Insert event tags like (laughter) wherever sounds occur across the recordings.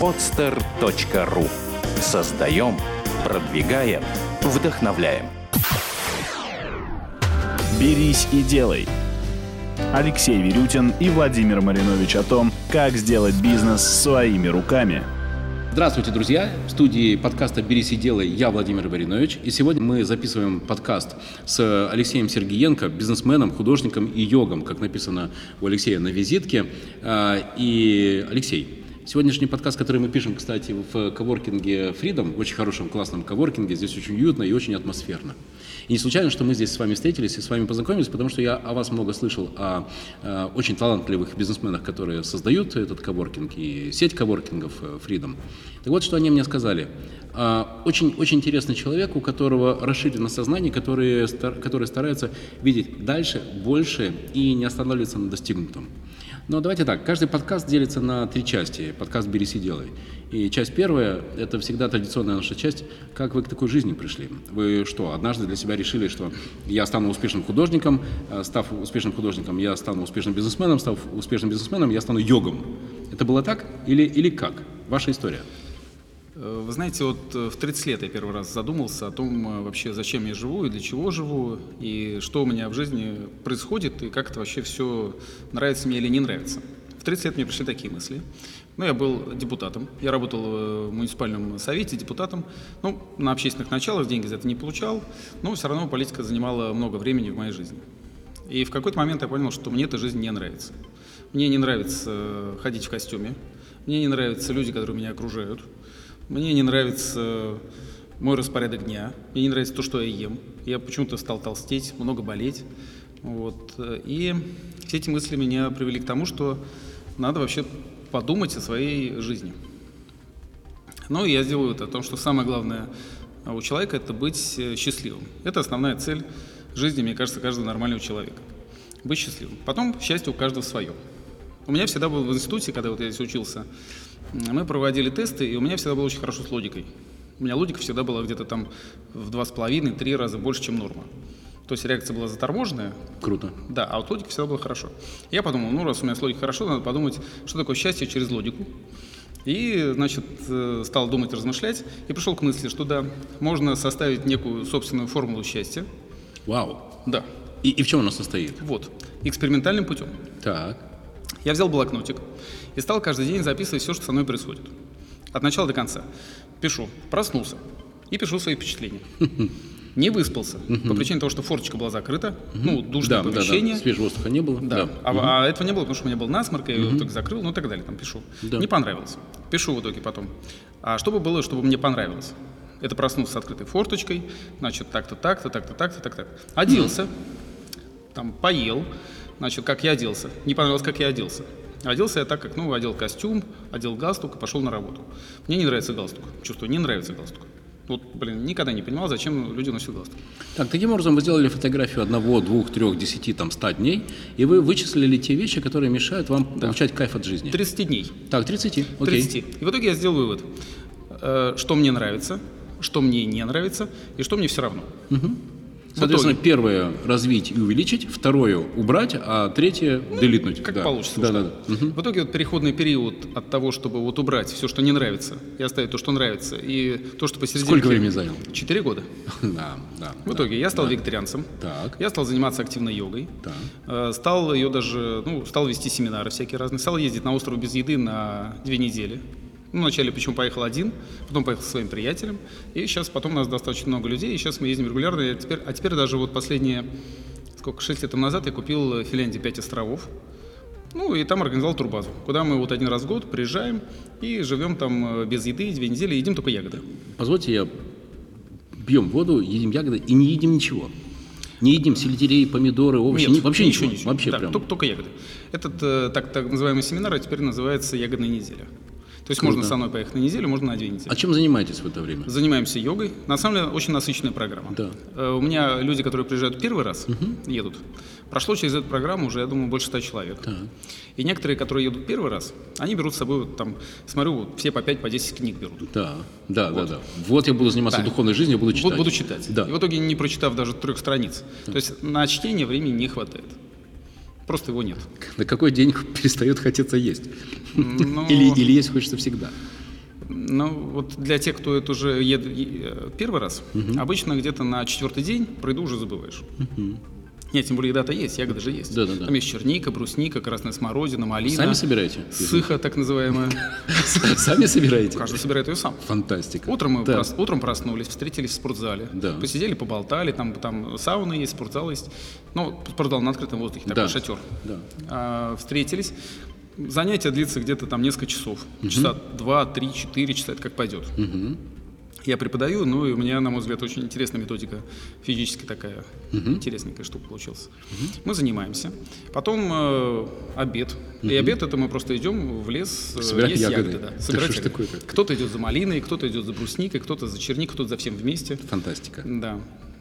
podster.ru Создаем, продвигаем, вдохновляем. «Берись и делай». Алексей Верютин и Владимир Маринович о том, как сделать бизнес своими руками. Здравствуйте, друзья! В студии подкаста «Берись и делай» я, Владимир Баринович. И сегодня мы записываем подкаст с Алексеем Сергиенко, бизнесменом, художником и йогом, как написано у Алексея на визитке. А, и, Алексей, Сегодняшний подкаст, который мы пишем, кстати, в коворкинге Freedom, очень хорошем, классном коворкинге, здесь очень уютно и очень атмосферно. И не случайно, что мы здесь с вами встретились и с вами познакомились, потому что я о вас много слышал, о, о очень талантливых бизнесменах, которые создают этот коворкинг и сеть коворкингов э, Freedom. Так вот, что они мне сказали. Очень, очень интересный человек, у которого расширено сознание, который, который старается видеть дальше, больше и не останавливаться на достигнутом. Но давайте так, каждый подкаст делится на три части. Подкаст «Берись и делай». И часть первая – это всегда традиционная наша часть. Как вы к такой жизни пришли? Вы что, однажды для себя решили, что я стану успешным художником, э, став успешным художником, я стану успешным бизнесменом, став успешным бизнесменом, я стану йогом. Это было так или, или как? Ваша история. Э, вы знаете, вот э, в 30 лет я первый раз задумался о том э, вообще, зачем я живу и для чего живу, и что у меня в жизни происходит, и как это вообще все нравится мне или не нравится. В 30 лет мне пришли такие мысли. Ну, я был депутатом, я работал в муниципальном совете депутатом. Ну, на общественных началах деньги за это не получал, но все равно политика занимала много времени в моей жизни. И в какой-то момент я понял, что мне эта жизнь не нравится. Мне не нравится ходить в костюме, мне не нравятся люди, которые меня окружают, мне не нравится мой распорядок дня, мне не нравится то, что я ем. Я почему-то стал толстеть, много болеть. Вот. И все эти мысли меня привели к тому, что надо вообще подумать о своей жизни. Ну, я сделаю это о том, что самое главное у человека – это быть счастливым. Это основная цель жизни, мне кажется, каждого нормального человека. Быть счастливым. Потом счастье у каждого свое. У меня всегда было в институте, когда вот я здесь учился, мы проводили тесты, и у меня всегда было очень хорошо с логикой. У меня логика всегда была где-то там в два с половиной, три раза больше, чем норма. То есть реакция была заторможенная. Круто. Да, а вот логика всегда была хорошо. Я подумал, ну раз у меня с логикой хорошо, надо подумать, что такое счастье через логику. И, значит, э, стал думать, размышлять, и пришел к мысли, что да, можно составить некую собственную формулу счастья. Вау. Да. И, и в чем она состоит? Вот, экспериментальным путем. Так. Я взял блокнотик, и стал каждый день записывать все, что со мной происходит. От начала до конца. Пишу. Проснулся. И пишу свои впечатления. (laughs) Не выспался. По причине того, что форточка была закрыта. Ну, душное да, помещение. Да, да. Свежего воздуха не было. Да. да. А, а этого не было, потому что у меня был насморк, я его только закрыл, ну и так далее. Там пишу. Да. Не понравилось. Пишу в итоге потом. А что бы было, чтобы мне понравилось? Это проснулся с открытой форточкой, значит, так-то, так-то, так-то, так-то, так-то. Оделся, там, поел, значит, как я оделся. Не понравилось, как я оделся. Оделся я так, как, ну, одел костюм, одел галстук и пошел на работу. Мне не нравится галстук. Чувствую, не нравится галстук. Вот, блин, никогда не понимал, зачем люди носят галстук. Так, таким образом вы сделали фотографию одного, двух, трех, десяти, там, ста дней, и вы вычислили те вещи, которые мешают вам да. получать кайф от жизни. 30 дней. Так, 30, окей. 30. И в итоге я сделал вывод, э, что мне нравится, что мне не нравится, и что мне все равно. Угу. Соответственно, первое развить и увеличить, второе убрать, а третье делитнуть. Как да. получится. Да, да, да. Угу. В итоге вот переходный период от того, чтобы вот убрать все, что не нравится, и оставить то, что нравится, и то, что посередине. Сколько времени занял? Четыре года. (laughs) Да, да. В итоге я стал вегетарианцем. Так. Я стал заниматься активно йогой. Так. Э, стал ее даже, ну, стал вести семинары всякие разные. Стал ездить на остров без еды на две недели. Ну, вначале почему поехал один, потом поехал со своим приятелем, и сейчас потом у нас достаточно много людей, и сейчас мы ездим регулярно, и теперь, а теперь даже вот последние, сколько, 6 лет назад я купил в Финляндии 5 островов, ну, и там организовал турбазу, куда мы вот один раз в год приезжаем и живем там э, без еды, две недели, едим только ягоды. Позвольте, я пьем воду, едим ягоды и не едим ничего. Не едим сельдерей, помидоры, овощи, Нет, вообще ничего. ничего. ничего. Вообще да, прям. Только, только ягоды. Этот э, так, так называемый семинар а теперь называется «Ягодная неделя». То есть Круто. можно со мной поехать на неделю, можно на две недели. А чем занимаетесь в это время? Занимаемся йогой. На самом деле очень насыщенная программа. Да. Э, у меня люди, которые приезжают первый раз, угу. едут. Прошло через эту программу уже, я думаю, больше ста человек. Да. И некоторые, которые едут первый раз, они берут с собой, вот, там, смотрю, вот, все по 5, по 10 книг берут. Да, да, вот. да, да. Вот я буду заниматься да. духовной жизнью, буду читать. Буду читать. Да. И в итоге, не прочитав даже трех страниц. Да. То есть на чтение времени не хватает. Просто его нет. На какой день (laughs) перестает хотеться есть? Ну... Или, или есть хочется всегда? Ну, вот для тех, кто это уже едет э, первый раз, обычно где-то на четвертый день про еду уже забываешь. Нет, тем более еда-то есть, ягоды же есть. Да-да-да. Там есть черника, брусника, красная смородина, малина. Сами собираете? Сыха, так называемая. (laughs) Сами собираете? Каждый собирает ее сам. Фантастика. Утром мы утром проснулись, встретились в спортзале, Да. посидели, поболтали, там, там сауна есть, спортзал есть. Ну, спортзал на открытом воздухе, такой Да. шатер. Да. А, встретились. Занятие длится где-то там несколько часов. Часа два, три, четыре часа, это как пойдет. Я преподаю, ну и у меня, на мой взгляд, очень интересная методика физически такая, интересненькая штука получилась. Мы занимаемся. Потом э, обед. И обед это мы просто идем в лес, э, Собирать есть ягоды. ягоды. да, собирать ягоды. такое-то? Кто-то идет за малиной, кто-то идет за брусникой, кто-то за черникой, кто-то за всем вместе. Фантастика. Да.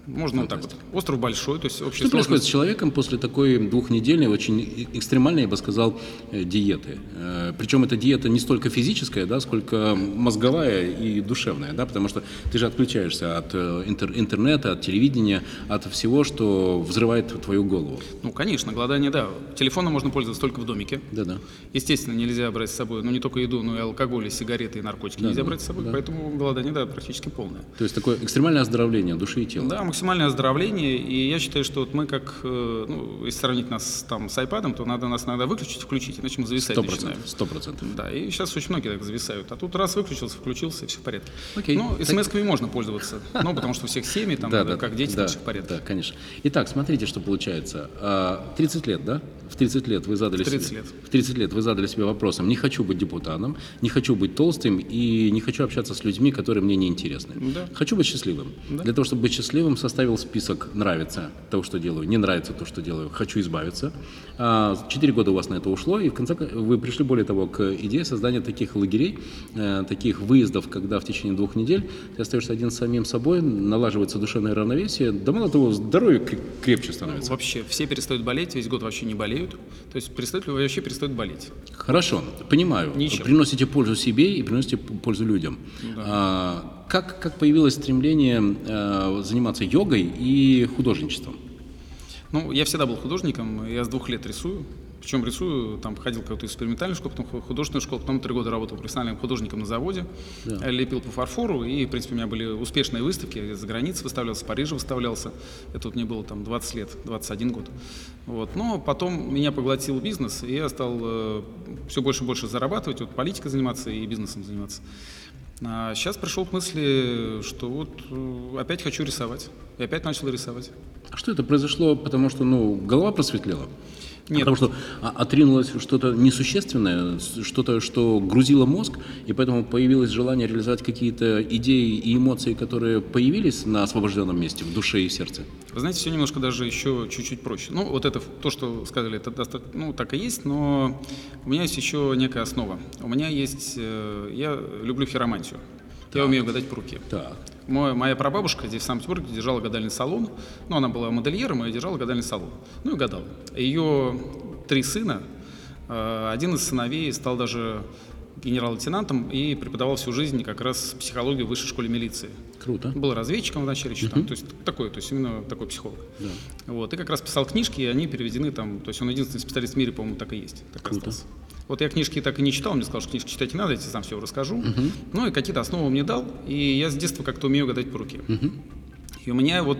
Можно вот так вот. Остров большой, то есть общая Что происходит с сложность- человеком после такой двухнедельной, очень экстремальной, я бы сказал, э, диеты? Э, Причем эта диета не столько физическая, да, сколько мозговая и душевная, да, потому что ты же отключаешься от э, интер- интернета, от телевидения, от всего, что взрывает твою голову. Ну, конечно, голодание, да. Телефоном можно пользоваться только в домике. Да-да. Естественно, нельзя брать с собой, ну, не только еду, но и алкоголь, и сигареты, и наркотики нельзя брать с собой, поэтому голодание, да, практически полное. То есть такое экстремальное оздоровление души и тела. Да, максимальное оздоровление, и я считаю, что вот мы как, э, ну, если сравнить нас там с айпадом, то надо нас иногда выключить, включить, иначе мы зависать Сто начинаем. процентов. Сто процентов. Да, и сейчас очень многие так зависают. А тут раз выключился, включился, и все в порядке. Окей. Ну, Так- смс-ками можно пользоваться. Ну, потому что у всех семьи, там, Да, да, как дети, да, так все в порядке. Да, конечно. Итак, смотрите, что получается. А, 30 лет, да? В 30 лет вы задали В 30 себе, лет. В 30 лет вы задали себе вопросом, не хочу быть депутатом, не хочу быть толстым и не хочу общаться с людьми, которые мне не интересны. Да. Хочу быть счастливым. Для того, чтобы быть счастливым, составил список нравится то, что делаю, не нравится то, что делаю, хочу избавиться. А, Четыре года у вас на это ушло, и в конце кон- вы пришли, более того, к идее создания таких лагерей, э, таких выездов, когда в течение двух недель ты остаешься один с самим собой, налаживается душевное равновесие, да мало того, здоровье кре- крепче становится. Вообще, все перестают болеть, весь год вообще не болеют. То есть перестают, вообще перестают болеть. Хорошо, понимаю. Ничем. Приносите пользу себе и приносите пользу людям. А, как, как появилось стремление э, заниматься йогой и художничеством? Ну, я всегда был художником, я с двух лет рисую. Причем рисую, там ходил какую-то экспериментальную школу, потом ху- художественную школу, потом три года работал профессиональным художником на заводе, Э, лепил по фарфору, и, в принципе, у меня были успешные выставки, я за границей выставлялся, в Париже выставлялся, это вот мне было там 20 лет, 21 год. Вот. Но потом меня поглотил бизнес, и я стал все больше и больше зарабатывать, вот политикой заниматься и бизнесом заниматься. А сейчас пришел к мысли, что вот э, опять хочу рисовать, и опять начал рисовать. А что это произошло? Потому что, ну, голова просветлела? Нет. Потому что отринулось что-то несущественное, что-то, что грузило мозг, и поэтому появилось желание реализовать какие-то идеи и эмоции, которые появились на освобожденном месте, в душе и сердце. Вы знаете, все немножко даже еще чуть-чуть проще. Ну, вот это то, что сказали, это доста- ну, так и есть, но у меня есть еще некая основа. У меня есть... э, я люблю хиромантию. Я умею гадать по руке. Так. Мой- моя прабабушка здесь в Санкт-Петербурге держала гадальный салон. Ну, она была модельером и держала гадальный салон. Ну и гадала. Ее три сына. э, Один из сыновей стал даже генерал-лейтенантом и преподавал всю жизнь как раз психологию в высшей школе милиции. Круто. Был разведчиком вначале еще там, то есть такой, то есть именно такой психолог. Вот, и как раз писал книжки, и они переведены там, то есть он единственный специалист в мире, по-моему, так и есть. Так Круто. остался. Вот я книжки так и не читал, мне сказал, что книжки читать не надо, я тебе сам все расскажу. Ну и какие-то основы мне дал, и я с детства как-то умею гадать по руке. И у меня вот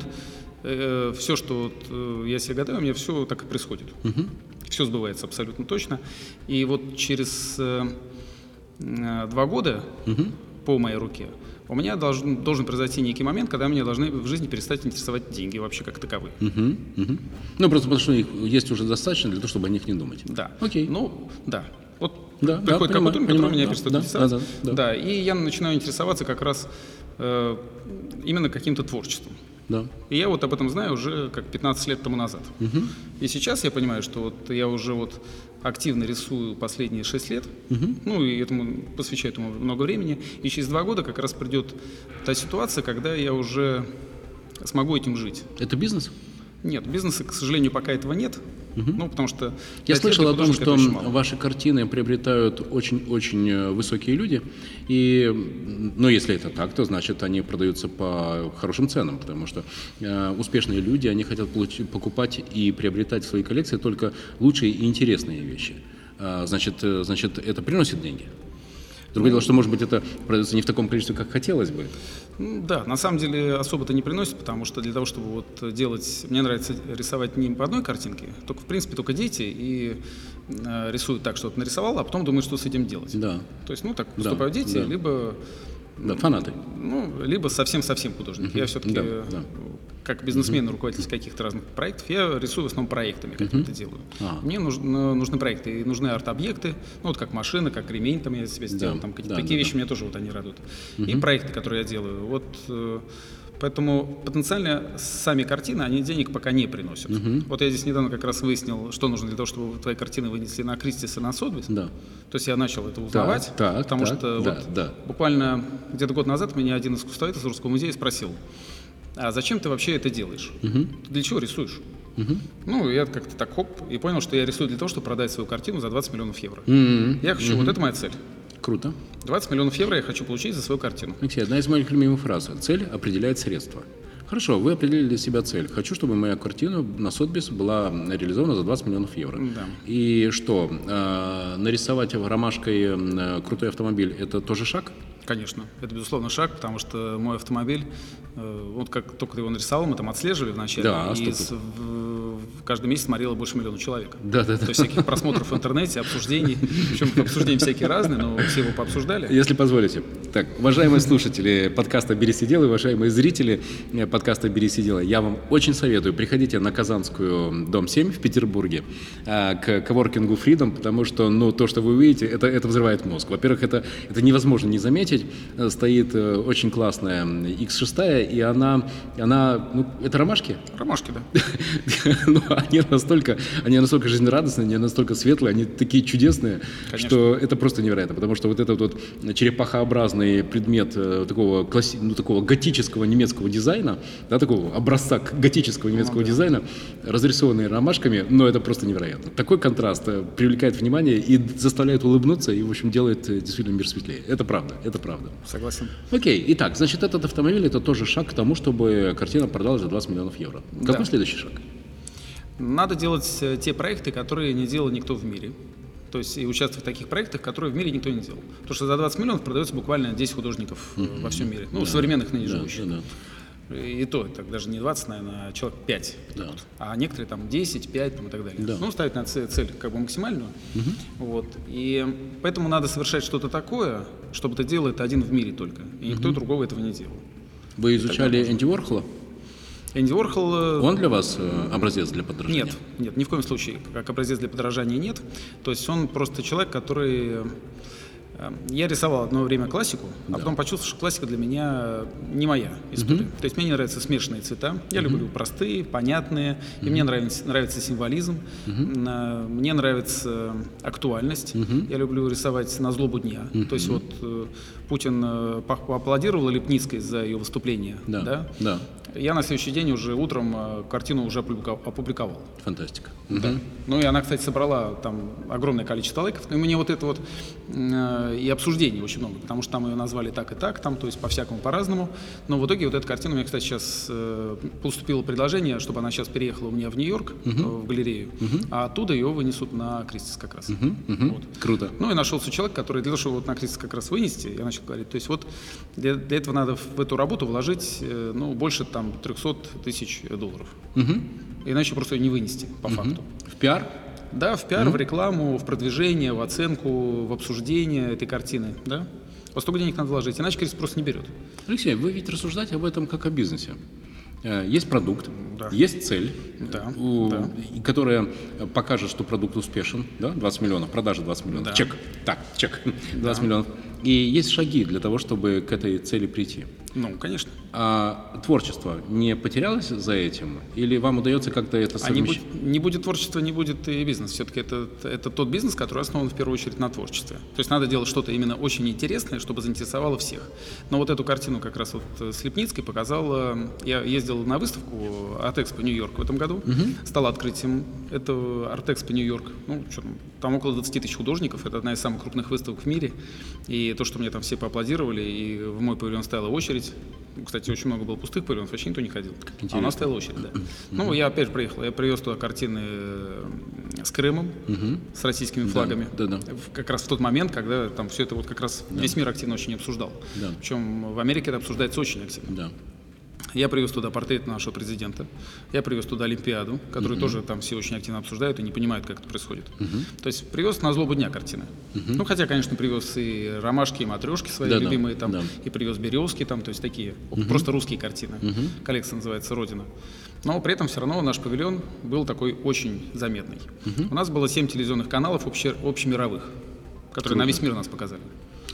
все, что вот, э, я себе гадаю, у меня все так и происходит. Все сбывается абсолютно точно. И вот через э, э, два года по моей руке у меня должен, должен произойти некий момент, когда меня должны в жизни перестать интересовать деньги вообще как таковые. Мгм, мгм. Ну, просто потому что их есть уже достаточно для того, чтобы о них не думать. Да. Окей. Ну, да. Вот Да, да, приходит понимаю, какой-то уровень, который меня да, перестает да, интересовать. да, да, да. и я начинаю интересоваться как раз э, именно каким-то творчеством. Да. И я вот об этом знаю уже как 15 лет тому назад. И сейчас я понимаю, что вот я уже вот активно рисую последние 6 лет, ну и этому посвящаю этому много времени. И через два года как раз придет та ситуация, когда я уже смогу этим жить. Это бизнес? Нет, бизнеса, к сожалению, пока этого нет. Ну, потому что... Я слышал о том, что ваши картины приобретают очень-очень э, высокие люди. И, ну, если это так, то значит они продаются по хорошим ценам, потому что э, успешные люди, они хотят получи- покупать и приобретать в свои коллекции только лучшие и интересные вещи. А, значит, э, значит, это приносит деньги. Другое дело, что, может быть, это продается не в таком количестве, как хотелось бы. Да, на самом деле особо-то не приносит, потому что для того, чтобы вот делать... Мне нравится рисовать не по одной картинке, только, в принципе, только дети и э, рисуют так, что вот нарисовал, а потом думают, что с этим делать. Да. То есть, ну, так Да, выступают дети, да. либо, Да, фанаты. ну, либо совсем-совсем художники. Я все-таки, Да, да. как бизнесмен, руководитель каких-то разных проектов, я рисую в основном проектами, как это делаю. А. Мне нужны, нужны проекты, и нужны арт-объекты, ну, вот как машина, как ремень там я себе сделал, Да, там какие-то да, такие да, вещи меня тоже вот они радуют. И проекты, которые я делаю. Вот э, поэтому потенциально сами картины, они денег пока не приносят. Вот я здесь недавно как раз выяснил, что нужно для того, чтобы твои картины вынесли на Кристис и на Сотбис. Да. То есть я начал это узнавать, так, потому так, что да, вот да. буквально где-то год назад меня один искусствовед из Русского музея спросил, а зачем ты вообще это делаешь? Ты для чего рисуешь? Ну, я как-то так хоп, и понял, что я рисую для того, чтобы продать свою картину за 20 миллионов евро. М, Я хочу, вот это моя цель. Круто. 20 миллионов евро я хочу получить за свою картину. Алексей, одна из моих любимых фраз. Цель определяет средства. Хорошо, вы определили для себя цель. Хочу, чтобы моя картина на Сотбис была реализована за 20 миллионов евро. Да. И что, э, нарисовать ромашкой э, крутой автомобиль – это тоже шаг? Конечно, это безусловно шаг, потому что мой автомобиль, э, вот как только его нарисовал, мы там отслеживали вначале, Да, и что с- в- каждый месяц смотрело больше миллиона человек. Да, да, да. То есть всяких просмотров в интернете, обсуждений, причем обсуждения всякие разные, но все его пообсуждали. Если позволите. Так, уважаемые слушатели подкаста «Бери сидел» и уважаемые зрители подкаста «Бери сидела», я вам очень советую, приходите на Казанскую, дом 7 в Петербурге, э, к коворкингу Freedom, потому что, ну, то, что вы увидите, это, это взрывает мозг. Во-первых, это, это невозможно не заметить. Э, Стоит э, очень классная X6, и она, она ну, это ромашки? Ромашки, да. (laughs) Ну, они настолько, они настолько жизнерадостные, они настолько светлые, они такие чудесные, Конечно. что это просто невероятно. Потому что вот этот вот черепахообразный предмет э, такого, класси- ну, такого готического немецкого дизайна, да, такого образца готического немецкого дизайна, разрисованный ромашками, но это просто невероятно. Такой контраст привлекает внимание и заставляет улыбнуться, и, в общем, делает действительно мир светлее. Это правда, это правда. Согласен. Окей, итак, значит, этот автомобиль это тоже шаг к тому, чтобы картина продалась за 20 миллионов евро. Какой Да. следующий шаг? Надо делать э, те проекты, которые не делал никто в мире. То есть и участвовать в таких проектах, которые в мире никто не делал. Потому что за 20 миллионов продается буквально 10 художников э, во всем мире. Ну, современных ныне Да, живущих. да, да. И то, так даже не 20, наверное, а человек 5. Да. А некоторые там 10, 5 там, и так далее. Да. Ну, ставить на цель, цель как бы максимальную. Вот. И поэтому надо совершать что-то такое, чтобы это делал это один в мире только. И никто другого этого не делал. Вы изучали Энди Уорхола? Энди Уорхол... э, Он для вас э, образец для подражания? Нет, нет, ни в коем случае. Как образец для подражания нет. То есть он просто человек, который... э, Я рисовал одно время классику, а потом почувствовал, что классика для меня не моя история. То есть мне не нравятся смешанные цвета. Я люблю простые, понятные. И мне нравится, нравится символизм. На- Мне нравится актуальность. Я люблю рисовать на злобу дня. То есть вот э, Путин э, по- поаплодировал Лепницкой за ее выступление. Да, да? да, Я на следующий день уже утром э, картину уже опубликовал. фантастика. Да. Ну и она, кстати, собрала там огромное количество лайков. И мне вот это вот э, и обсуждений очень много, потому что там ее назвали так и так, там, то есть по-всякому, по-разному. Но в итоге вот эта картина, у меня, кстати, сейчас э, поступило предложение, чтобы она сейчас переехала у меня в Нью-Йорк, э, в галерею, а оттуда ее вынесут на Кристис как раз. Вот. Круто. Ну и нашелся человек, который для того, чтобы вот на Кристис как раз вынести, я начал говорить, то есть вот для, для этого надо в эту работу вложить, э, ну, больше там 300 тысяч долларов. Иначе просто ее не вынести, по факту. В пиар? Да, в пиар, в рекламу, в продвижение, в оценку, в обсуждение этой картины, да. Вот столько денег надо вложить, иначе Крис просто не берет. Алексей, вы ведь рассуждаете об этом как о бизнесе. Э, Есть продукт, Да. есть цель, Да, у- да. которая покажет, что продукт успешен, да, 20 миллионов, продажа 20 миллионов, Да. чек, так, чек, 20 миллионов. И есть шаги для того, чтобы к этой цели прийти. Ну, конечно. А творчество не потерялось за этим? Или вам удается как-то это А не, совмещать? будь- не будет творчества, не будет и бизнес. Все-таки это, это тот бизнес, который основан в первую очередь на творчестве. То есть надо делать что-то именно очень интересное, чтобы заинтересовало всех. Но вот эту картину как раз вот э, с Лепницкой показала... Я ездил на выставку Артекспо Нью-Йорк в этом году. Стало открытием этого Артекспо Нью-Йорк. Ну, что там, там около 20 тысяч художников. Это одна из самых крупных выставок в мире. И то, что мне там все поаплодировали, и в мой павильон стояла очередь. Кстати, очень много было пустых павильонов, вообще никто не ходил. А у нас стояла очередь, да. Ну, я опять же приехал, я привез туда картины э, с Крымом, с российскими флагами. да, да. Как раз в тот момент, когда там все это вот как раз весь мир активно очень обсуждал. Да. Причем в Америке это обсуждается очень активно. Да. Я привез туда портрет нашего президента, я привез туда Олимпиаду, которую тоже там все очень активно обсуждают и не понимают, как это происходит. То есть привез на злобу дня картины. Ну, хотя, конечно, привез и ромашки, и матрешки свои Да-да, любимые там, да. и привез березки там, то есть такие просто русские картины. Коллекция называется «Родина». Но при этом все равно наш павильон был такой очень заметный. У нас было семь телевизионных каналов обще- общемировых, которые на весь мир нас показали.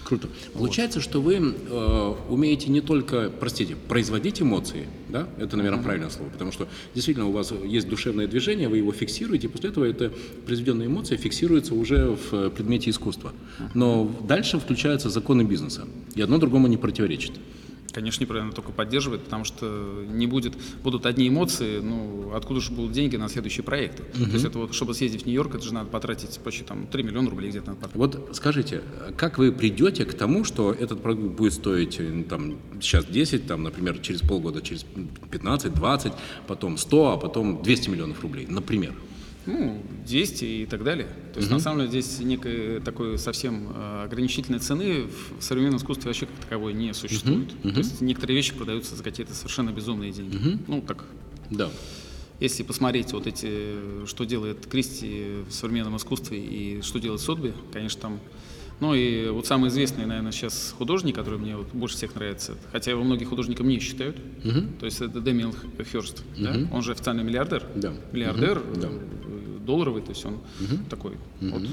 Круто. Получается, что вы э, умеете не только, простите, производить эмоции, да? Это, наверное, правильное слово, потому что действительно у вас есть душевное движение, вы его фиксируете, и после этого эта произведенная эмоция фиксируется уже в э, предмете искусства. Но дальше включаются законы бизнеса, и одно другому не противоречит. Конечно, неправильно только поддерживает, потому что не будет, будут одни эмоции, ну, откуда же будут деньги на следующие проекты. То есть это вот, чтобы съездить в Нью-Йорк, это же надо потратить почти там 3 миллиона рублей где-то надо потратить. Вот скажите, как вы придете к тому, что этот продукт будет стоить э, там, сейчас 10, там, например, через полгода, через 15, 20, потом 100, а потом 200 миллионов рублей, например? Ну, 200 и так далее. То есть, на самом деле, здесь некой такой совсем э, ограничительной цены в современном искусстве вообще как таковой не существует. То есть, некоторые вещи продаются за какие-то совершенно безумные деньги. Ну, так, Да. если посмотреть вот эти, что делает Кристи в современном искусстве и что делает Сотби, конечно, там... Ну и вот самый известный, наверное, сейчас художник, который мне вот больше всех нравится, хотя его многие художником не считают, то есть это Дэмиан Хёрст, да? он же официальный миллиардер, Да. миллиардер э, долларовый, то есть он такой вот.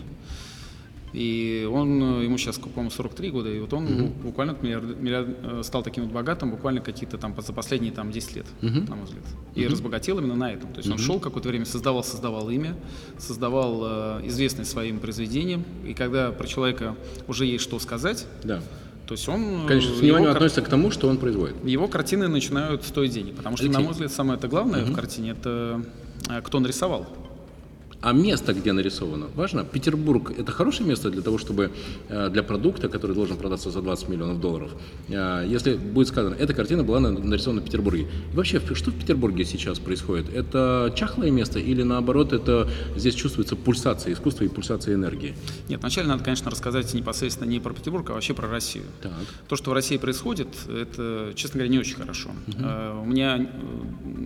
И он, э, ему сейчас, по-моему, 43 года, и вот он буквально миллиард- миллиард- э, стал таким вот богатым буквально какие-то там за последние там 10 лет, на мой взгляд. И разбогател именно на этом. То есть он шел какое-то время, создавал, создавал имя, создавал э, известность своим произведением, и когда про человека уже есть что сказать, Да. то есть он... э, Конечно, с вниманием кар- относится к тому, что он производит. его картины начинают стоить денег, потому что, на Алексей. мой взгляд, самое это главное в картине это кто нарисовал. А место, где нарисовано, важно. Петербург – это хорошее место для того, чтобы э, для продукта, который должен продаться за 20 миллионов долларов, э, если будет сказано, эта картина была на- нарисована в Петербурге. И вообще, что в Петербурге сейчас происходит? Это чахлое место или наоборот, это здесь чувствуется пульсация искусства и пульсация энергии? Нет, вначале надо, конечно, рассказать непосредственно не про Петербург, а вообще про Россию. Так. То, что в России происходит, это, честно говоря, не очень хорошо. Э, У меня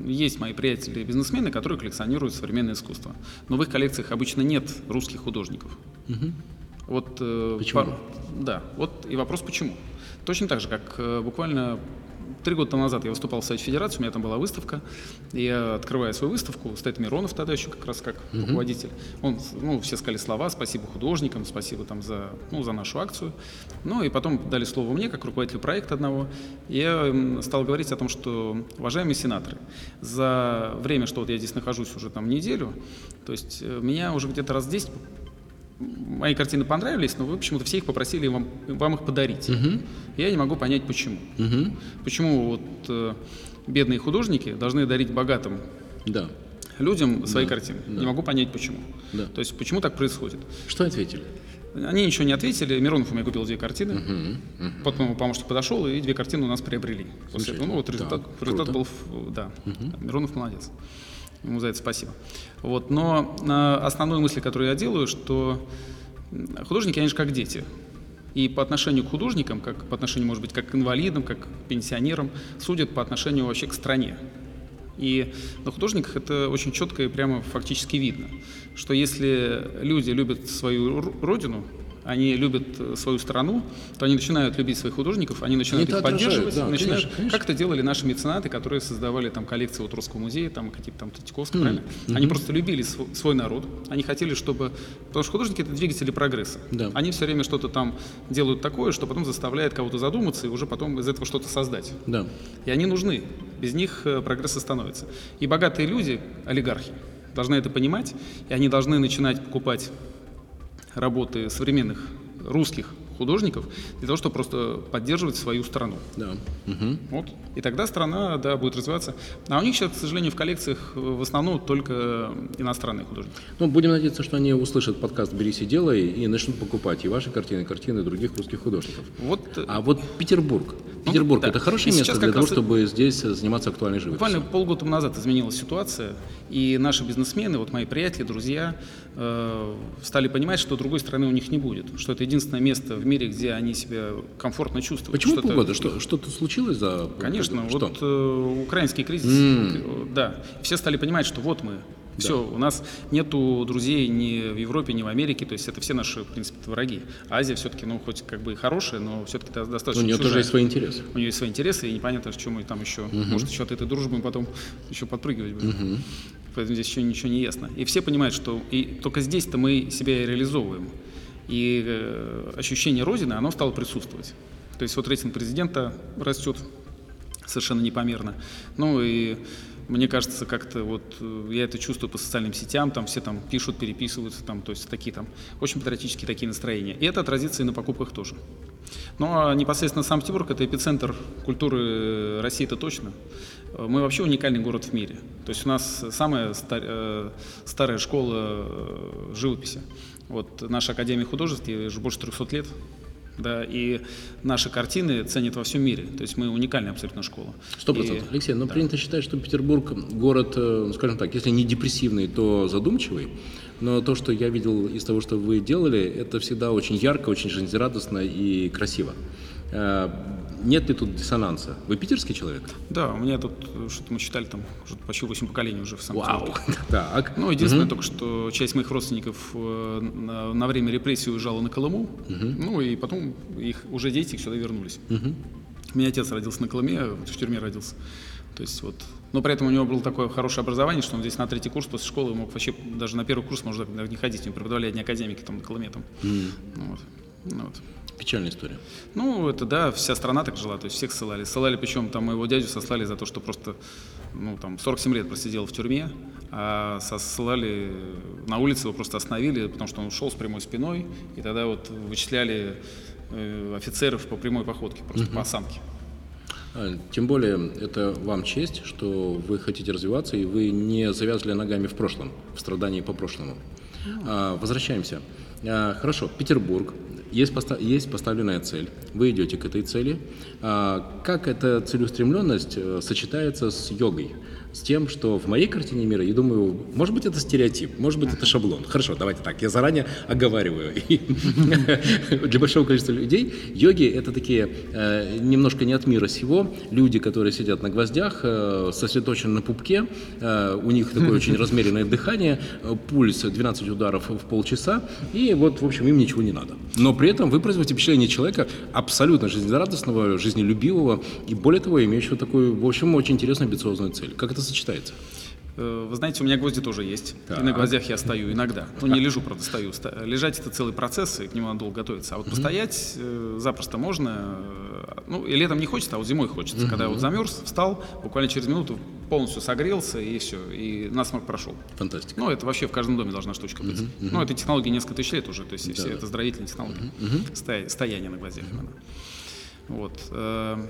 есть мои приятели бизнесмены, которые коллекционируют современное искусство. Но в их коллекциях обычно нет русских художников. Вот, э, Почему? пар- да, вот и вопрос почему. Точно так же, как э, буквально три года назад я выступал в Совете Федерации, у меня там была выставка, и я открываю свою выставку, стоит Миронов тогда еще как раз как руководитель. Он, ну, все сказали слова, спасибо художникам, спасибо там за, ну, за нашу акцию. Ну и потом дали слово мне, как руководителю проекта одного. И я стал говорить о том, что, уважаемые сенаторы, за время, что вот я здесь нахожусь уже там неделю, то есть э, меня уже где-то раз 10 мои картины понравились, но вы почему-то все их попросили вам, вам их подарить. Я не могу понять, почему. Почему вот э, бедные художники должны дарить богатым Да. людям свои картины. Не могу понять, почему. Да. То есть, почему так происходит. Что ответили? Они ничего не ответили. Миронов у меня купил две картины. Потом его помощник подошел, и две картины у нас приобрели. После этого, ну, вот результат, Так, результат круто. был, да. Миронов молодец. Ему за это спасибо. Вот, но э, основную мысль, которую я делаю, что художники, они же как дети. И по отношению к художникам, как по отношению, может быть, как к инвалидам, как к пенсионерам, судят по отношению вообще к стране. И на художниках это очень четко и прямо фактически видно, что если люди любят свою родину, они любят э, свою страну, то они начинают любить своих художников, они начинают это их поддерживать, да, начинают, конечно, конечно. как это делали наши меценаты, которые создавали там коллекции вот Русского музея, там какие-то там Третьяковского, правильно? Они просто любили св- свой народ, они хотели, чтобы... Потому что художники — это двигатели прогресса. Да. Они все время что-то там делают такое, что потом заставляет кого-то задуматься и уже потом из этого что-то создать. Да. И они нужны. Без них э, прогресс остановится. И богатые люди, олигархи, должны это понимать, и они должны начинать покупать работы современных русских художников для того, чтобы просто поддерживать свою страну. Да. Мгм. Вот. И тогда страна, да, будет развиваться. А у них сейчас, к сожалению, в коллекциях в основном только иностранные художники. Ну, будем надеяться, что они услышат подкаст «Берись и делай» и начнут покупать и ваши картины, и картины других русских художников. Вот э, А вот Петербург. Петербург да. это хорошее И место для того, раз чтобы здесь заниматься актуальной живописью. Буквально полгода назад изменилась ситуация, и наши бизнесмены, вот мои приятели, друзья, стали понимать, что другой страны у них не будет, что это единственное место в мире, где они себя комфортно чувствуют. Почему что полгода? Что, что-то случилось за Конечно, Что? вот э, украинский кризис, э, да, все стали понимать, что вот мы, все, у нас нету друзей ни в Европе, ни в Америке, то есть это все наши, в принципе, враги. Азия все-таки, ну, хоть как бы и хорошая, но все-таки У достаточно нее тоже чужая. есть свои интересы. У нее есть свои интересы, и непонятно, к чему там еще. Может, еще от этой дружбы мы потом еще подпрыгивать будем. Поэтому здесь еще ничего не ясно. И все понимают, что и только здесь-то мы себя и реализовываем. И э, ощущение Родины, оно стало присутствовать. То есть вот рейтинг президента растет совершенно непомерно. Ну и мне кажется, как-то вот э, я это чувствую по социальным сетям, там все там пишут, переписываются, там, то есть такие там очень патриотические такие настроения. И это отразится и на покупках тоже. Ну а непосредственно Санкт-Петербург это эпицентр культуры России, это точно. Мы вообще уникальный город в мире. То есть у нас самая стар- э, старая школа э, живописи. Вот наша Академия художеств, ей уже больше 300 лет. Да, и наши картины ценят во всем мире. То есть мы уникальная абсолютно школа. Сто процентов. Алексей, но принято считать, что Петербург город, э, ну, скажем так, если не депрессивный, то задумчивый. Но то, что я видел из того, что вы делали, это всегда очень ярко, очень жизнерадостно и красиво. Нет ли тут диссонанса? Вы питерский человек? Да, у меня тут э, что-то мы считали там что-то почти 8 поколений уже в Санкт-Петербурге. (laughs) Так. Ну, единственное только, что часть моих родственников э, на, на время репрессий уезжала на Колыму, ну и потом их уже дети сюда вернулись. У меня отец родился на Колыме, вот в тюрьме родился. То есть вот, но при этом у него было такое хорошее образование, что он здесь на третий курс после школы мог вообще даже на первый курс даже не ходить, ему преподавали одни академики там на Колыме там. Ну вот. Ну вот. Печальная история. Ну, это да, вся страна так жила, то есть всех ссылали. Ссылали, причем там моего дядю сослали за то, что просто, ну, там, 47 лет просидел в тюрьме, а ссылали на улице, его просто остановили, потому что он ушел с прямой спиной, и тогда вот вычисляли э, офицеров по прямой походке, просто по осанке. А, Тем более, это вам честь, что вы хотите развиваться, и вы не завязли ногами в прошлом, в страдании по прошлому. А, Возвращаемся. А, Хорошо, Петербург. Есть, поста- есть поставленная цель. Вы идете к этой цели. А, Как эта целеустремленность э, сочетается с йогой? С тем, что в моей картине мира, я думаю, может быть, это стереотип, может быть, это шаблон. Хорошо, давайте так, я заранее оговариваю. (laughs) Для большого количества людей йоги — это такие э, немножко не от мира сего, люди, которые сидят на гвоздях, э, сосредоточены на пупке, э, у них такое очень размеренное дыхание, пульс 12 ударов в полчаса, и вот, в общем, им ничего не надо. Но при этом вы производите впечатление человека абсолютно жизнерадостного, жизнелюбивого, и более того, имеющего такую, в общем, очень интересную амбициозную цель. Как это сочетается? Э, Вы знаете, у меня гвозди тоже есть. Так. И на гвоздях я стою иногда. Ну, не лежу, правда, стою. Лежать это целый процесс, и к нему надо долго готовиться. А вот постоять э, запросто можно. Ну, и летом не хочется, а вот зимой хочется. Когда вот замерз, встал, буквально через минуту полностью согрелся, и все. И насморк прошел. Фантастика. Ну, это вообще в каждом доме должна штучка быть. Ну, это технология несколько тысяч лет уже, то есть все это оздоровительные технологии. Стоя- стояние на гвоздях именно. Вот. э,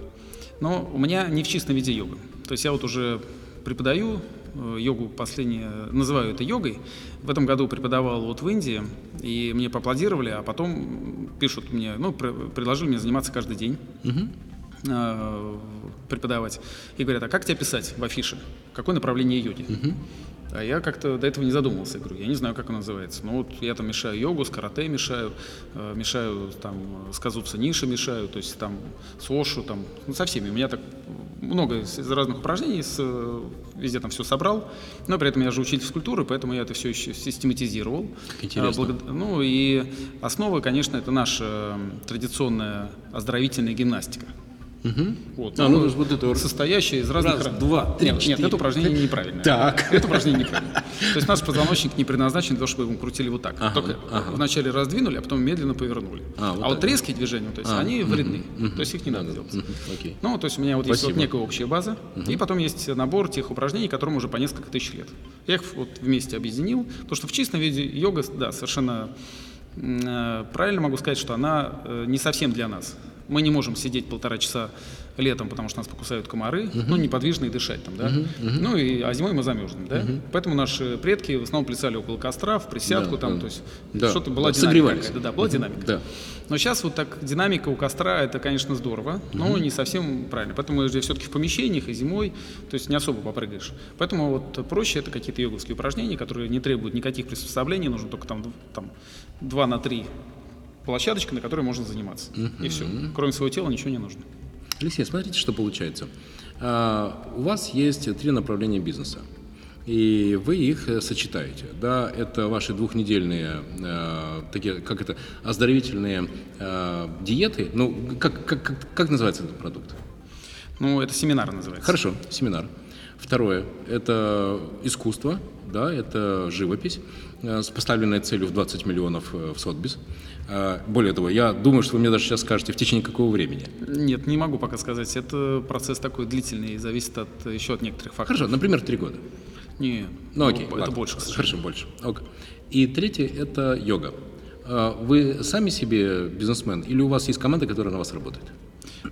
Но у меня не в чистом виде йога. То есть я вот уже преподаю э, йогу последнее, называю это йогой. В этом году преподавал вот в Индии, и мне поаплодировали, а потом пишут мне, ну, пр- предложили мне заниматься каждый день э, преподавать. И говорят, а как тебя писать в афише? Какое направление йоги? А я как-то до этого не задумывался. Я говорю, я не знаю, как он называется. Ну вот я там мешаю йогу, с карате мешаю, э, мешаю там с казуца ниши мешаю, то есть там с ошу, там, ну со всеми. У меня так много из разных упражнений, с, э, везде там все собрал. Но при этом я же учитель физкультуры, поэтому я это все еще систематизировал. Как интересно. А, благо- Ну и основа, конечно, это наша м, традиционная оздоровительная гимнастика. Вот, А, ну, вот это вот. состоящая из разных... Раз, ра- два, три, нет, нет, четыре. это упражнение неправильное. Так. Это упражнение неправильное. (laughs) То есть наш позвоночник не предназначен для того, чтобы его крутили вот так. Ага, Только ага. вначале раздвинули, а потом медленно повернули. А, А, вот вот так. резкие движения, то есть А, они мгм, вредны. мгм. То есть их не надо делать. Мгм, Окей. Ну, то есть у меня вот есть вот Спасибо. некая общая база, и потом есть набор тех упражнений, которым уже по несколько тысяч лет. Я их вот вместе объединил, потому что в чистом виде йога, да, совершенно э, правильно могу сказать, что она э, не совсем для нас. Мы не можем сидеть полтора часа летом, потому что нас покусают комары, ну, неподвижно и дышать там, да. Ну, и, а зимой мы замерзнем, да. Поэтому наши предки в основном плясали около костра, в присядку Да, там, да. то есть Да, что-то была да, динамика какая-то, да, была динамика. Да. Но сейчас вот так динамика у костра, это, конечно, здорово, но не совсем правильно. Поэтому мы же все-таки в помещениях и зимой, то есть не особо попрыгаешь. Поэтому вот проще это какие-то йоговские упражнения, которые не требуют никаких приспособлений, нужно только там, там 2 на 3 площадочка, на которой можно заниматься. И все. Кроме своего тела ничего не нужно. Алексей, смотрите, что получается. А, У вас есть три направления бизнеса, и вы их э, сочетаете. Да, это ваши двухнедельные э, такие, как это, оздоровительные э, диеты. Ну, как, как, как, как называется этот продукт? Ну, это семинар называется. Хорошо, семинар. Второе – это искусство, да, это живопись э, с поставленной целью в 20 миллионов э, в Сотбис. Э, Более того, я думаю, что вы мне даже сейчас скажете, в течение какого времени. Нет, не могу пока сказать. Это процесс такой длительный, зависит от еще от некоторых факторов. Хорошо, например, три года. Не, Ну, окей, это ладно. больше. Хорошо, больше. Ок. И третье – это йога. А Вы сами себе бизнесмен или у вас есть команда, которая на вас работает?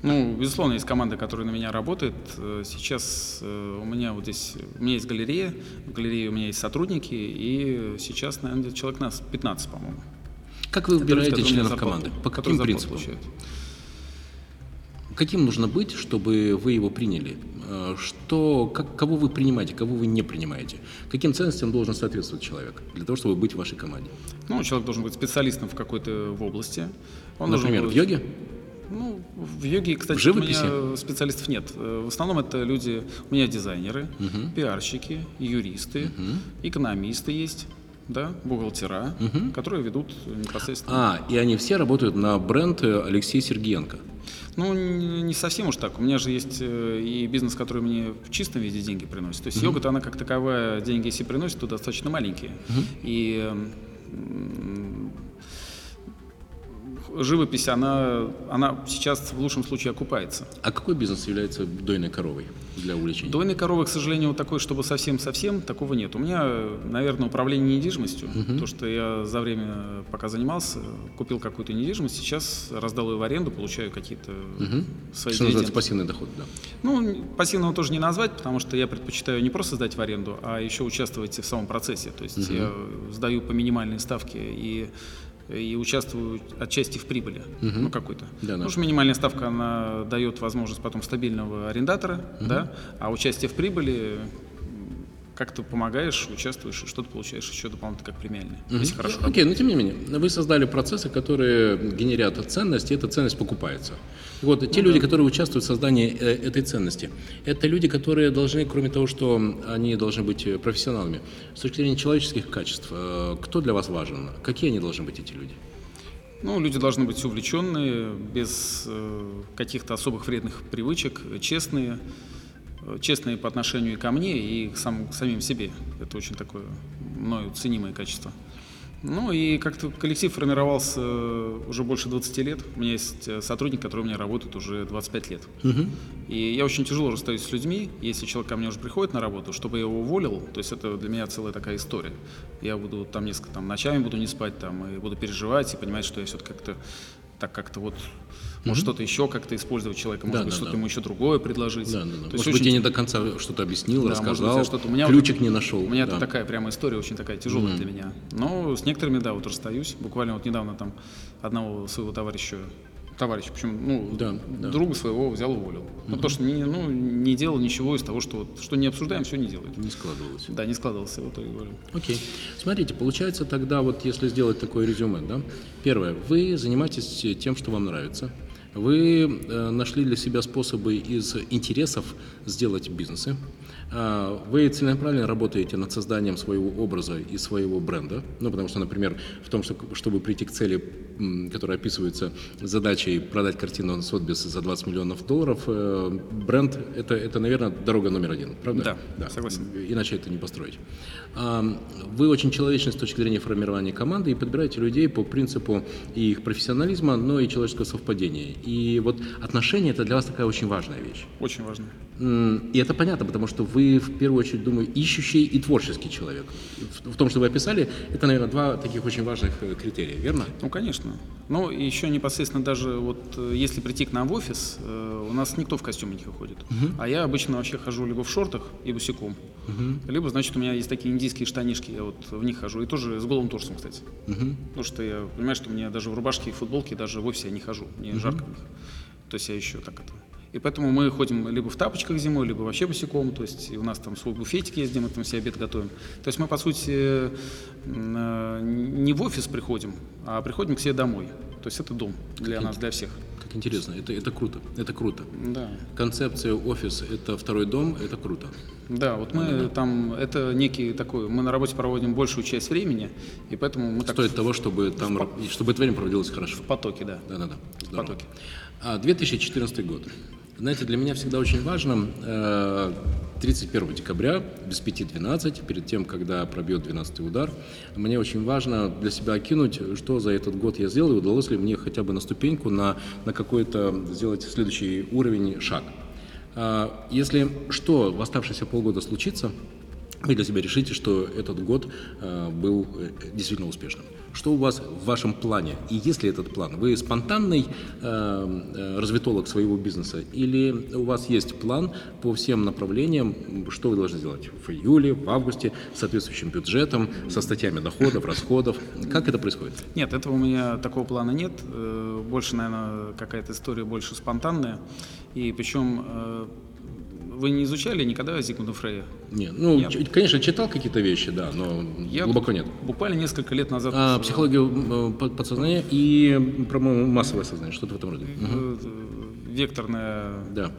Ну, безусловно, есть команда, которая на меня работает. Э, Сейчас э, у меня вот здесь, у меня есть галерея, в галерее у меня есть сотрудники, и сейчас, наверное, человек нас 15, по-моему. Как вы выбираете членов команды? По каким принципам? получают. Каким нужно быть, чтобы вы его приняли? Э, Что, как, кого вы принимаете, кого вы не принимаете? Каким ценностям должен соответствовать человек для того, чтобы быть в вашей команде? Ну, человек должен быть специалистом в какой-то в области. Он Например, в быть- йоге? Ну, в йоге, кстати, В живописи? у меня специалистов нет. Э, В основном это люди, у меня дизайнеры, пиарщики, юристы, экономисты есть, да, бухгалтера, которые ведут непосредственно. А, и они все работают на бренд э, Алексей Сергеенко. Ну, не совсем уж так. У меня же есть э, и бизнес, который мне в чистом виде деньги приносит. То есть йога-то она как таковая, деньги если приносит, то достаточно маленькие. И живопись, она, она сейчас в лучшем случае окупается. А какой бизнес является дойной коровой для увлечения? Дойной коровы, к сожалению, вот такой, чтобы совсем-совсем, такого нет. У меня, наверное, управление недвижимостью. То, что я за время, пока занимался, купил какую-то недвижимость, сейчас раздал ее в аренду, получаю какие-то свои Что называется пассивный доход, да. Ну, пассивного тоже не назвать, потому что я предпочитаю не просто сдать в аренду, а еще участвовать в самом процессе. То есть я сдаю по минимальной ставке и и участвую отчасти в прибыли, ну какой-то. Да. Потому что минимальная ставка, она дает возможность потом стабильного арендатора, да, а участие в прибыли м, как-то помогаешь, участвуешь, и что-то получаешь еще дополнительно как премиальное, если хорошо Ну, Окей, но тем не менее, вы создали процессы, которые генерят ценность, и эта ценность покупается. И вот те люди, которые участвуют в создании э, этой ценности, это люди, которые должны, кроме того, что они должны быть профессионалами, с точки зрения человеческих качеств, э, кто для вас важен? Какие они должны быть, эти люди? Ну, люди должны быть увлеченные, без э, каких-то особых вредных привычек, честные, честные по отношению и ко мне, и к, сам- к самим себе. Это очень такое мною ценимое качество. Ну и как-то коллектив формировался э, уже больше 20 лет. У меня есть э, сотрудник, который у меня работает уже 25 лет. И я очень тяжело расстаюсь с людьми. Если человек ко мне уже приходит на работу, чтобы я его уволил, то есть это для меня целая такая история. Я буду там несколько там, ночами буду не спать, там, и буду переживать и понимать, что я все-таки как-то так как-то вот может что-то еще как-то использовать человека, может Да, быть да, что-то да. ему еще другое предложить. Да, да, да. То есть Может быть, очень- я не до конца что-то объяснил, да, быть, рассказал, я что-то- у меня ключик вот- не нашел. У меня да. это такая прямо история очень такая тяжелая для меня. Но с некоторыми, да, вот расстаюсь. Буквально вот недавно там одного своего товарища, товарища, почему, ну, Да, да. друга своего взял и уволил. Ну, потому что не, ну, не делал ничего из того, что, вот, что не обсуждаем, все не делает. Не складывалось. Да, не складывался в итоге уволил. Окей. Смотрите, получается тогда, вот если сделать такое резюме, да, первое, вы занимаетесь тем, что вам нравится. Вы э, нашли для себя способы из интересов сделать бизнесы. А, Вы целенаправленно работаете над созданием своего образа и своего бренда. Ну, потому что, например, в том, что, чтобы прийти к цели, которая описывается задачей продать картину Сотбис за 20 миллионов долларов, э, бренд это, это, наверное, дорога номер один, правда? Да, согласен. Иначе это не построить. А, Вы очень человечны с точки зрения формирования команды и подбираете людей по принципу и их профессионализма, но и человеческого совпадения. И вот отношения это для вас такая очень важная вещь. Очень важно. М, И это понятно, потому что вы в первую очередь, думаю, ищущий и творческий человек. В, в том, что вы описали, это, наверное, два таких очень важных э, критерия, верно? Ну, конечно. Ну, и еще непосредственно даже вот э, если прийти к нам в офис, э, у нас никто в костюме не ходит. А я обычно вообще хожу либо в шортах и босиком, либо, значит, у меня есть такие индийские штанишки, я вот в них хожу. И тоже с голым торсом, кстати. Потому что я понимаю, что мне даже в рубашке и футболке даже в офисе я не хожу. Мне жарко в них. То есть я еще так это... И поэтому мы ходим либо в тапочках зимой, либо вообще босиком. То есть у нас там свой буфетик есть, где мы там себе обед готовим. То есть мы, по сути, э, не в офис приходим, а приходим к себе домой. То есть это дом для нас, для всех. Как интересно, это, это круто, это круто. Да. Концепция офис – это второй дом, это круто. Да, вот мы там, это некий такой, мы на работе проводим большую часть времени, и поэтому мы так Стоит того, чтобы там, раб- чтобы это время проводилось хорошо. в потоке, да. Да-да-да. здорово. потоке. А, 2014 год. Знаете, для меня всегда очень важно, э, 31 декабря, без 5-12, перед тем, когда пробьет 12 удар, мне очень важно для себя окинуть, что за этот год я сделал, и удалось ли мне хотя бы на ступеньку, на, на какой-то сделать следующий уровень шаг. А, Если что в оставшиеся полгода случится, вы для себя решите, что этот год э, был э, действительно успешным. Что у вас в вашем плане? И есть ли этот план? Вы спонтанный э, э, развитолог своего бизнеса или у вас есть план по всем направлениям, что вы должны сделать в июле, в августе, с соответствующим бюджетом, со статьями доходов, расходов? Как это происходит? Нет, этого у меня такого плана нет. Э, Больше, наверное, какая-то история больше спонтанная. И причем э, вы не изучали никогда Зигмунда Фрея? Не, ну, Я- конечно, читал какие-то вещи, да, но Я глубоко нет. Буквально несколько лет назад А, э, психологию э, под- подсознания и, по-моему, массовое сознание, что-то в этом роде. Мгм. э, векторная Да.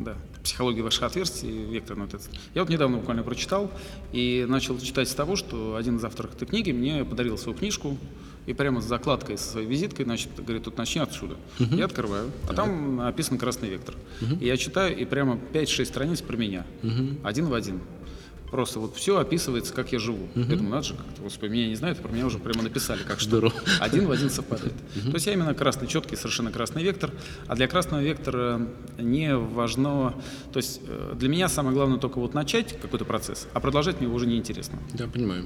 Да, психология ваших отверстий, векторный вот этот. Я вот недавно буквально прочитал и начал читать с того, что один из авторов этой книги мне подарил свою книжку и прямо с закладкой со своей визиткой, значит, говорит, тут начни отсюда. Я открываю, а там написан красный вектор. И я читаю, и прямо 5-6 страниц про меня. Один в один. Просто вот все описывается, как я живу. Я думаю, надо же, как-то, господи, меня не знают, а про меня уже прямо написали, как что. Здорово. Один в один совпадает. То есть я именно красный, четкий, совершенно красный вектор. А для красного вектора не важно... То есть э, для меня самое главное только вот начать какой-то процесс, а продолжать мне уже неинтересно. Да, понимаю.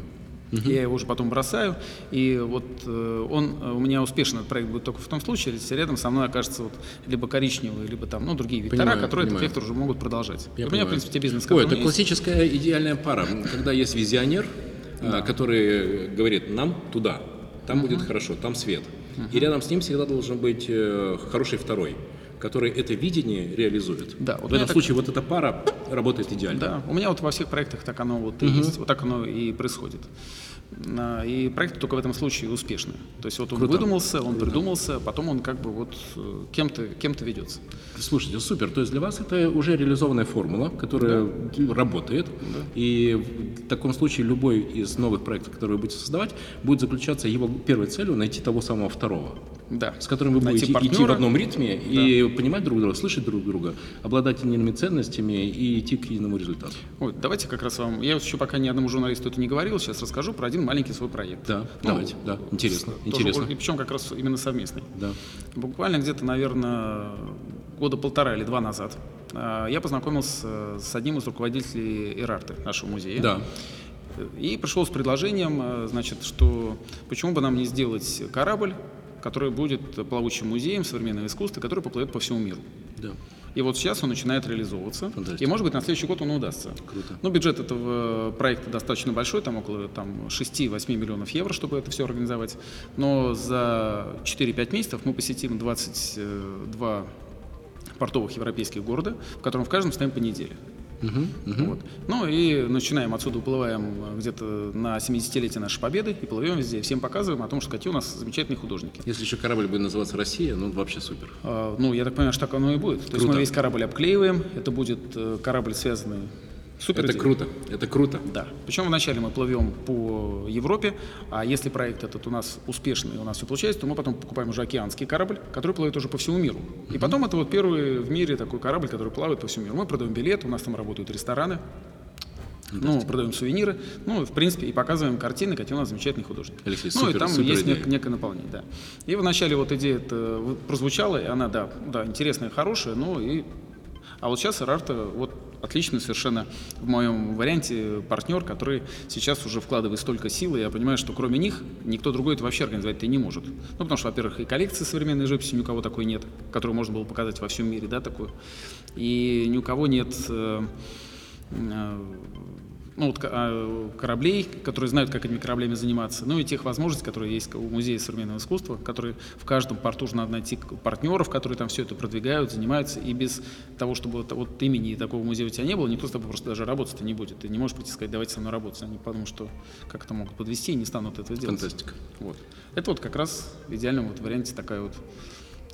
Я его уже потом бросаю, и вот э, он э, у меня успешный этот проект будет только в том случае, если рядом со мной окажется вот либо коричневый, либо там, ну, другие вектора, Понимаю, которые понимаю. этот вектор уже могут продолжать. Я у меня, понимаю. в принципе, те бизнес, Ой, это меня есть, классическая идеальная пара, когда есть визионер, а, который говорит нам туда, там будет хорошо, там свет. И рядом с ним всегда должен быть э, хороший второй, который это видение реализует. Да, вот в этом так- случае вот эта пара работает идеально. Да, у меня вот во всех проектах так оно вот и есть, вот так оно и происходит. А, И проект только в этом случае успешный. То есть вот он Круто. выдумался, он придумался, потом он как бы вот э, кем-то кем-то ведется. Слушайте, супер. То есть для вас это уже реализованная формула, которая работает. И в таком случае любой из новых проектов, которые вы будете создавать, будет заключаться его первой целью найти того самого второго. Да. с которым вы Найти будете идти в партнера. одном ритме и понимать друг друга, слышать друг друга, обладать едиными ценностями и идти к единому результату. Ой, давайте как раз вам. Я вот еще пока ни одному журналисту это не говорил, сейчас расскажу про один маленький свой проект. Да, давайте, да, интересно, тоже- интересно. И причем как раз именно совместный. Да. Буквально где-то, наверное, года полтора или два назад а, я познакомился с одним из руководителей Эрарты, нашего музея. Да. И пришел с предложением, э, значит, что почему бы нам не сделать корабль, который будет плавучим музеем современного искусства, который поплывет по всему миру. Да. И вот сейчас он начинает реализовываться. Фантастика. И, может быть, на следующий год он удастся. Круто. Но бюджет этого проекта достаточно большой, там около там, 6-8 миллионов евро, чтобы это все организовать. Но за 4-5 месяцев мы посетим 22 портовых европейских города, в котором в каждом стоим по неделе. Вот. Ну и начинаем отсюда, уплываем э, где-то на 70-летие нашей победы и плывем везде. Всем показываем о том, что какие у нас замечательные художники. Если еще корабль будет называться «Россия», ну вообще супер. А, Ну, я так понимаю, что так оно и будет. То есть Круто. мы весь корабль обклеиваем, это будет э, корабль, связанный... Супер это идея. круто, это круто. Да. Причем вначале мы плывем по Европе, а если проект этот у нас успешный, у нас все получается, то мы потом покупаем уже океанский корабль, который плывет уже по всему миру. И потом это вот первый в мире такой корабль, который плавает по всему миру. Мы продаем билеты, у нас там работают рестораны. Ну, продаем сувениры, ну, в принципе, и показываем картины, какие у нас замечательные художники. Алексей, ну, супер- и там супер есть идея. нек- некое наполнение, да. И вначале вот идея прозвучала, и она, да, да, интересная, хорошая, ну и... А вот сейчас Рарта вот отличный совершенно в моем варианте партнер, который сейчас уже вкладывает столько сил, и я понимаю, что кроме них никто другой это вообще организовать-то не может. Ну, потому что, во-первых, и коллекции современной живописи ни у кого такой нет, которую можно было показать во всем мире, да, такую. И ни у кого нет э, э, ну, вот, а, кораблей, которые знают, как этими кораблями заниматься, ну и тех возможностей, которые есть у Музея современного искусства, которые в каждом порту же надо найти партнеров, которые там все это продвигают, занимаются, и без того, чтобы вот, имени такого музея у тебя не было, никто с тобой просто даже работать-то не будет. Ты не можешь прийти и сказать, давайте со мной работать, они потому что как это могут подвести и не станут этого делать. Фантастика. Вот. Это вот как раз в идеальном вот варианте такая вот,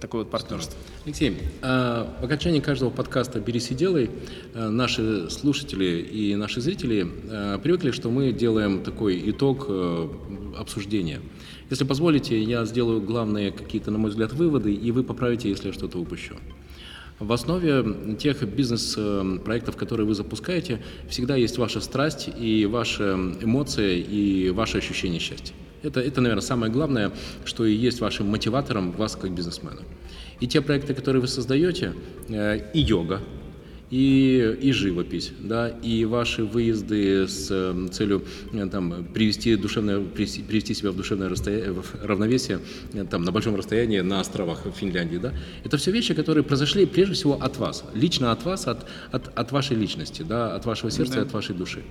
такое вот партнерство. Алексей, а, в окончании каждого подкаста «Берись и делай» а, наши слушатели и наши зрители а, привыкли, что мы делаем такой итог обсуждения. Если позволите, я сделаю главные какие-то, на мой взгляд, выводы, и вы поправите, если я что-то упущу. В основе тех бизнес-проектов, которые вы запускаете, всегда есть ваша страсть и ваши эмоции и ваши ощущения счастья. Это, это, наверное, самое главное, что и есть вашим мотиватором вас как бизнесмена. И те проекты, которые вы создаете, э, и йога, и, и живопись, да, и ваши выезды с э, целью э, там, привести, душевное, привести, привести себя в душевное расстоя- в равновесие э, там, на большом расстоянии на островах в Финляндии. Да, это все вещи, которые произошли прежде всего от вас, лично от вас, от, от, от вашей личности, да, от вашего сердца и от вашей души.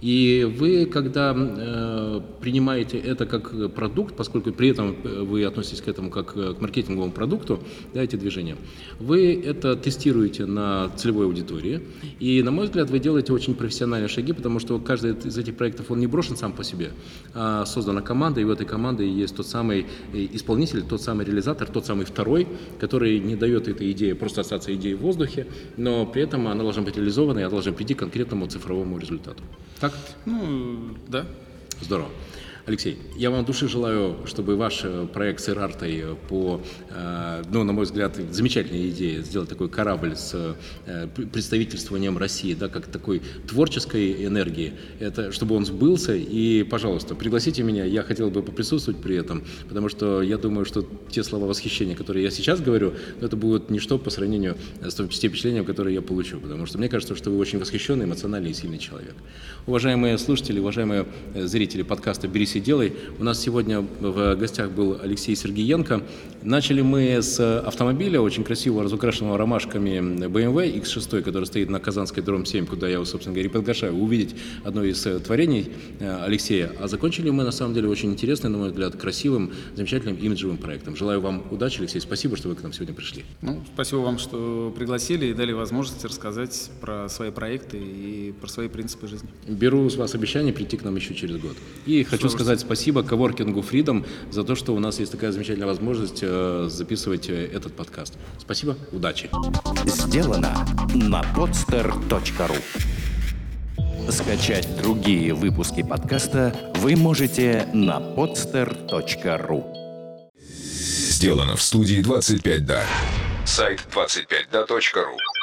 И вы, когда э, принимаете это как продукт, поскольку при этом э, вы относитесь к этому как э, к маркетинговому продукту, да, эти движения, вы это тестируете на целевой аудитории. И, на мой взгляд, вы делаете очень профессиональные шаги, потому что каждый из этих проектов, он не брошен сам по себе, а создана команда, и в этой команде есть тот самый э, исполнитель, тот самый реализатор, тот самый второй, который не дает этой идее просто остаться идеей в воздухе, но при этом она должна быть реализована, и она должна прийти к конкретному цифровому результату. Так? Ну, да. Здорово. Алексей, я вам души желаю, чтобы ваш э, проект с Ирартой по, э, ну, на мой взгляд, замечательная идея сделать такой корабль с э, представительствованием России, да, как такой творческой энергии, это, чтобы он сбылся. И, пожалуйста, пригласите меня, я хотел бы поприсутствовать при этом, потому что я думаю, что те слова восхищения, которые я сейчас говорю, ну, это будет ничто по сравнению с тем впечатлением, которое я получу, потому что мне кажется, что вы очень восхищенный, эмоциональный и сильный человек. Уважаемые слушатели, уважаемые зрители подкаста «Берись и делай», у нас сегодня в гостях был Алексей Сергеенко. Начали мы с автомобиля, очень красивого, разукрашенного ромашками BMW X6, который стоит на Казанской дром 7, куда я, собственно говоря, приглашаю увидеть одно из э, творений э, Алексея. А закончили мы, на самом деле, очень интересным, на мой взгляд, красивым, замечательным имиджевым проектом. Желаю вам удачи, Алексей. Спасибо, что вы к нам сегодня пришли. Ну, спасибо вам, что пригласили и дали возможность рассказать про свои проекты и про свои принципы жизни. Беру с вас обещание прийти к нам еще через год. И хочу сказать спасибо коворкингу Freedom за то, что у нас есть такая замечательная возможность э, записывать э, этот подкаст. Спасибо, удачи. Сделано на podster.ru Скачать другие выпуски подкаста вы можете на podster.ru Сделано в студии 25 да. Сайт 25да.ру.